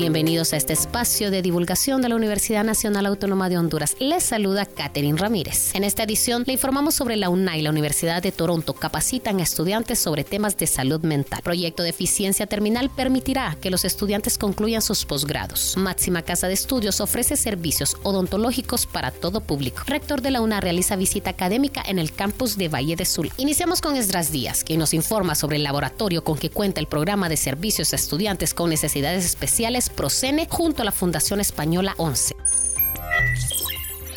Bienvenidos a este espacio de divulgación de la Universidad Nacional Autónoma de Honduras. Les saluda Catherine Ramírez. En esta edición le informamos sobre la UNAI, la Universidad de Toronto, capacitan a estudiantes sobre temas de salud mental. Proyecto de eficiencia terminal permitirá que los estudiantes concluyan sus posgrados. Máxima Casa de Estudios ofrece servicios odontológicos para todo público. Rector de la UNA realiza visita académica en el campus de Valle de Sul. Iniciamos con Esdras Díaz, quien nos informa sobre el laboratorio con que cuenta el programa de servicios a estudiantes con necesidades especiales Procene junto a la Fundación Española 11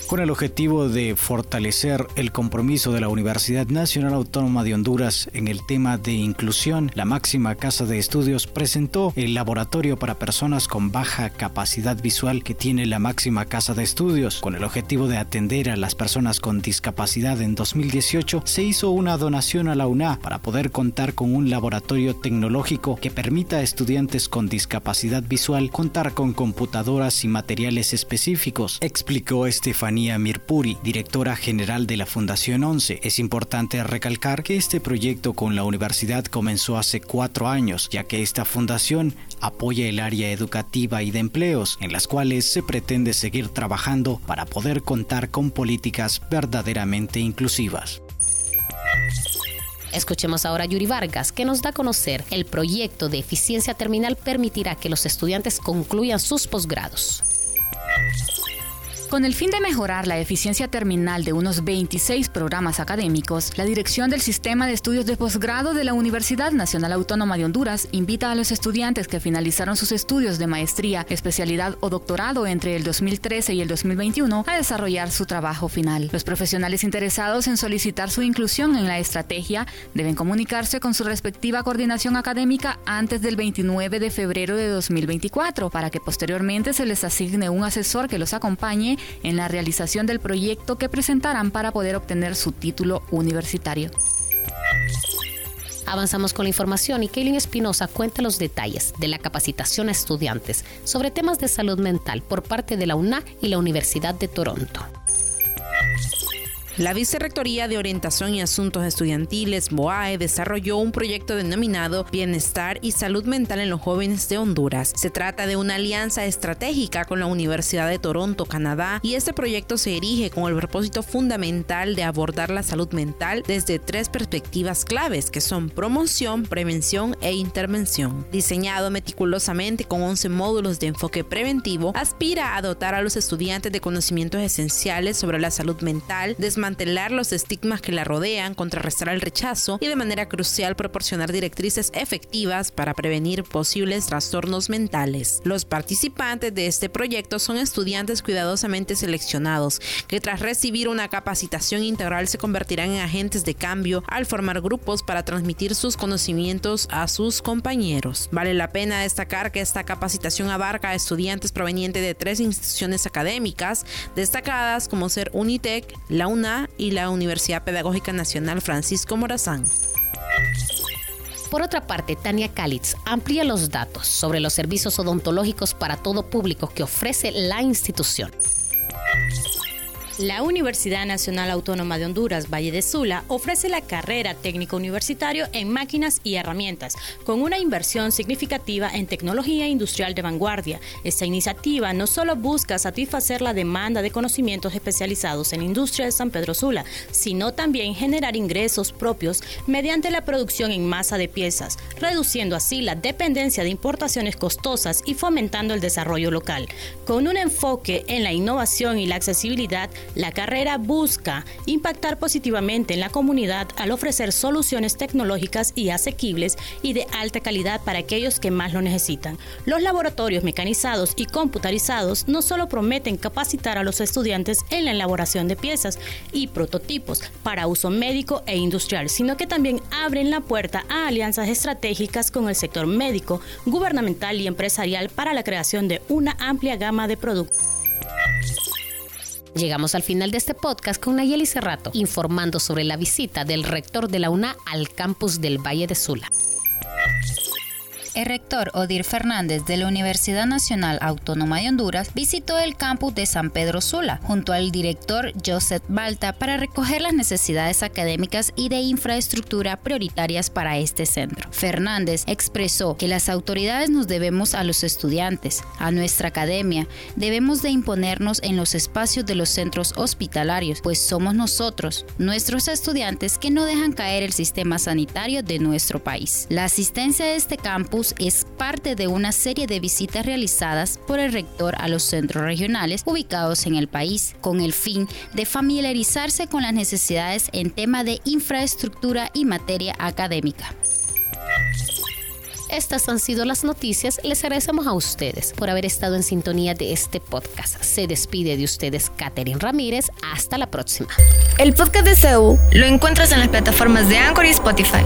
con el objetivo de fortalecer el compromiso de la Universidad Nacional Autónoma de Honduras en el tema de inclusión, la máxima casa de estudios presentó el laboratorio para personas con baja capacidad visual que tiene la máxima casa de estudios. Con el objetivo de atender a las personas con discapacidad en 2018, se hizo una donación a la UNA para poder contar con un laboratorio tecnológico que permita a estudiantes con discapacidad visual contar con computadoras y materiales específicos, explicó Estefanía Mirpuri, directora general de la Fundación 11. Es importante recalcar que este proyecto con la universidad comenzó hace cuatro años, ya que esta fundación apoya el área educativa y de empleos, en las cuales se pretende seguir trabajando para poder contar con políticas verdaderamente inclusivas. Escuchemos ahora a Yuri Vargas, que nos da a conocer el proyecto de eficiencia terminal permitirá que los estudiantes concluyan sus posgrados. Con el fin de mejorar la eficiencia terminal de unos 26 programas académicos, la Dirección del Sistema de Estudios de Posgrado de la Universidad Nacional Autónoma de Honduras invita a los estudiantes que finalizaron sus estudios de maestría, especialidad o doctorado entre el 2013 y el 2021 a desarrollar su trabajo final. Los profesionales interesados en solicitar su inclusión en la estrategia deben comunicarse con su respectiva coordinación académica antes del 29 de febrero de 2024 para que posteriormente se les asigne un asesor que los acompañe en la realización del proyecto que presentarán para poder obtener su título universitario. Avanzamos con la información y Kaylin Espinosa cuenta los detalles de la capacitación a estudiantes sobre temas de salud mental por parte de la UNA y la Universidad de Toronto. La Vicerrectoría de Orientación y Asuntos Estudiantiles, BOAE, desarrolló un proyecto denominado Bienestar y Salud Mental en los Jóvenes de Honduras. Se trata de una alianza estratégica con la Universidad de Toronto, Canadá, y este proyecto se erige con el propósito fundamental de abordar la salud mental desde tres perspectivas claves, que son promoción, prevención e intervención. Diseñado meticulosamente con 11 módulos de enfoque preventivo, aspira a dotar a los estudiantes de conocimientos esenciales sobre la salud mental, los estigmas que la rodean, contrarrestar el rechazo y de manera crucial proporcionar directrices efectivas para prevenir posibles trastornos mentales. Los participantes de este proyecto son estudiantes cuidadosamente seleccionados que tras recibir una capacitación integral se convertirán en agentes de cambio al formar grupos para transmitir sus conocimientos a sus compañeros. Vale la pena destacar que esta capacitación abarca a estudiantes provenientes de tres instituciones académicas destacadas como ser Unitec, la Y la Universidad Pedagógica Nacional Francisco Morazán. Por otra parte, Tania Kalitz amplía los datos sobre los servicios odontológicos para todo público que ofrece la institución. La Universidad Nacional Autónoma de Honduras, Valle de Sula, ofrece la carrera técnico universitario en máquinas y herramientas, con una inversión significativa en tecnología industrial de vanguardia. Esta iniciativa no solo busca satisfacer la demanda de conocimientos especializados en industria de San Pedro Sula, sino también generar ingresos propios mediante la producción en masa de piezas, reduciendo así la dependencia de importaciones costosas y fomentando el desarrollo local. Con un enfoque en la innovación y la accesibilidad, la carrera busca impactar positivamente en la comunidad al ofrecer soluciones tecnológicas y asequibles y de alta calidad para aquellos que más lo necesitan. Los laboratorios mecanizados y computarizados no solo prometen capacitar a los estudiantes en la elaboración de piezas y prototipos para uso médico e industrial, sino que también abren la puerta a alianzas estratégicas con el sector médico, gubernamental y empresarial para la creación de una amplia gama de productos. Llegamos al final de este podcast con Nayeli Cerrato informando sobre la visita del rector de la UNA al campus del Valle de Sula. El rector Odir Fernández de la Universidad Nacional Autónoma de Honduras visitó el campus de San Pedro Sula junto al director Joseph Balta para recoger las necesidades académicas y de infraestructura prioritarias para este centro. Fernández expresó que las autoridades nos debemos a los estudiantes, a nuestra academia, debemos de imponernos en los espacios de los centros hospitalarios, pues somos nosotros, nuestros estudiantes, que no dejan caer el sistema sanitario de nuestro país. La asistencia a este campus es parte de una serie de visitas realizadas por el rector a los centros regionales ubicados en el país, con el fin de familiarizarse con las necesidades en tema de infraestructura y materia académica. Estas han sido las noticias. Les agradecemos a ustedes por haber estado en sintonía de este podcast. Se despide de ustedes Catherine Ramírez. Hasta la próxima. El podcast de CEU lo encuentras en las plataformas de Anchor y Spotify.